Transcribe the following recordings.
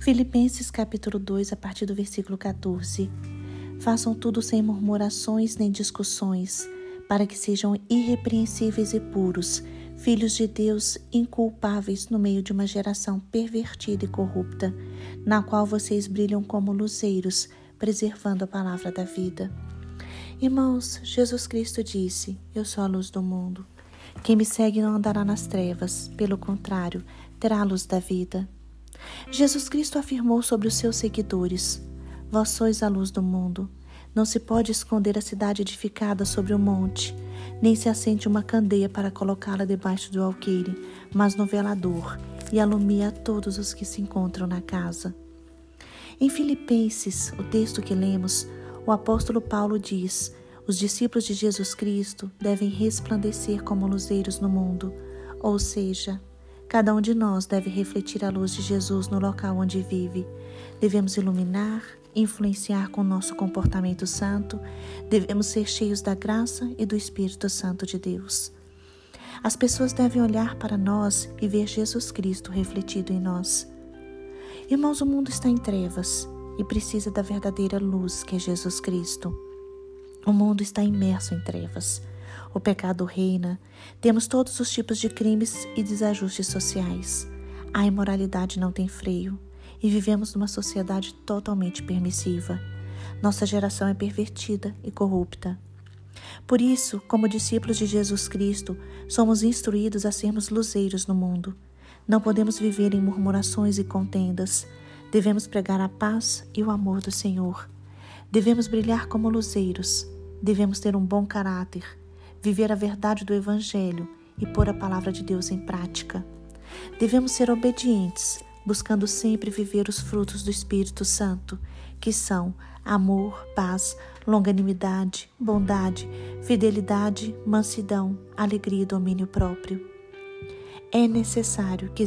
Filipenses capítulo 2, a partir do versículo 14. Façam tudo sem murmurações nem discussões, para que sejam irrepreensíveis e puros, filhos de Deus inculpáveis no meio de uma geração pervertida e corrupta, na qual vocês brilham como luzeiros, preservando a palavra da vida. Irmãos, Jesus Cristo disse: Eu sou a luz do mundo. Quem me segue não andará nas trevas, pelo contrário, terá a luz da vida. Jesus Cristo afirmou sobre os seus seguidores: Vós sois a luz do mundo. Não se pode esconder a cidade edificada sobre o monte, nem se acende uma candeia para colocá-la debaixo do alqueire, mas no velador, e alumia a todos os que se encontram na casa. Em Filipenses, o texto que lemos, o apóstolo Paulo diz: os discípulos de Jesus Cristo devem resplandecer como luzeiros no mundo, ou seja, cada um de nós deve refletir a luz de Jesus no local onde vive. Devemos iluminar, influenciar com nosso comportamento santo, devemos ser cheios da graça e do Espírito Santo de Deus. As pessoas devem olhar para nós e ver Jesus Cristo refletido em nós. Irmãos, o mundo está em trevas e precisa da verdadeira luz que é Jesus Cristo. O mundo está imerso em trevas. O pecado reina. Temos todos os tipos de crimes e desajustes sociais. A imoralidade não tem freio e vivemos numa sociedade totalmente permissiva. Nossa geração é pervertida e corrupta. Por isso, como discípulos de Jesus Cristo, somos instruídos a sermos luzeiros no mundo. Não podemos viver em murmurações e contendas. Devemos pregar a paz e o amor do Senhor. Devemos brilhar como luzeiros. Devemos ter um bom caráter, viver a verdade do Evangelho e pôr a palavra de Deus em prática. Devemos ser obedientes buscando sempre viver os frutos do Espírito Santo, que são amor, paz, longanimidade, bondade, fidelidade, mansidão, alegria e domínio próprio. É necessário que,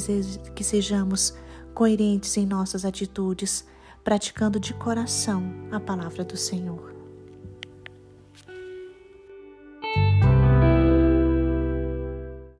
que sejamos coerentes em nossas atitudes, praticando de coração a palavra do Senhor.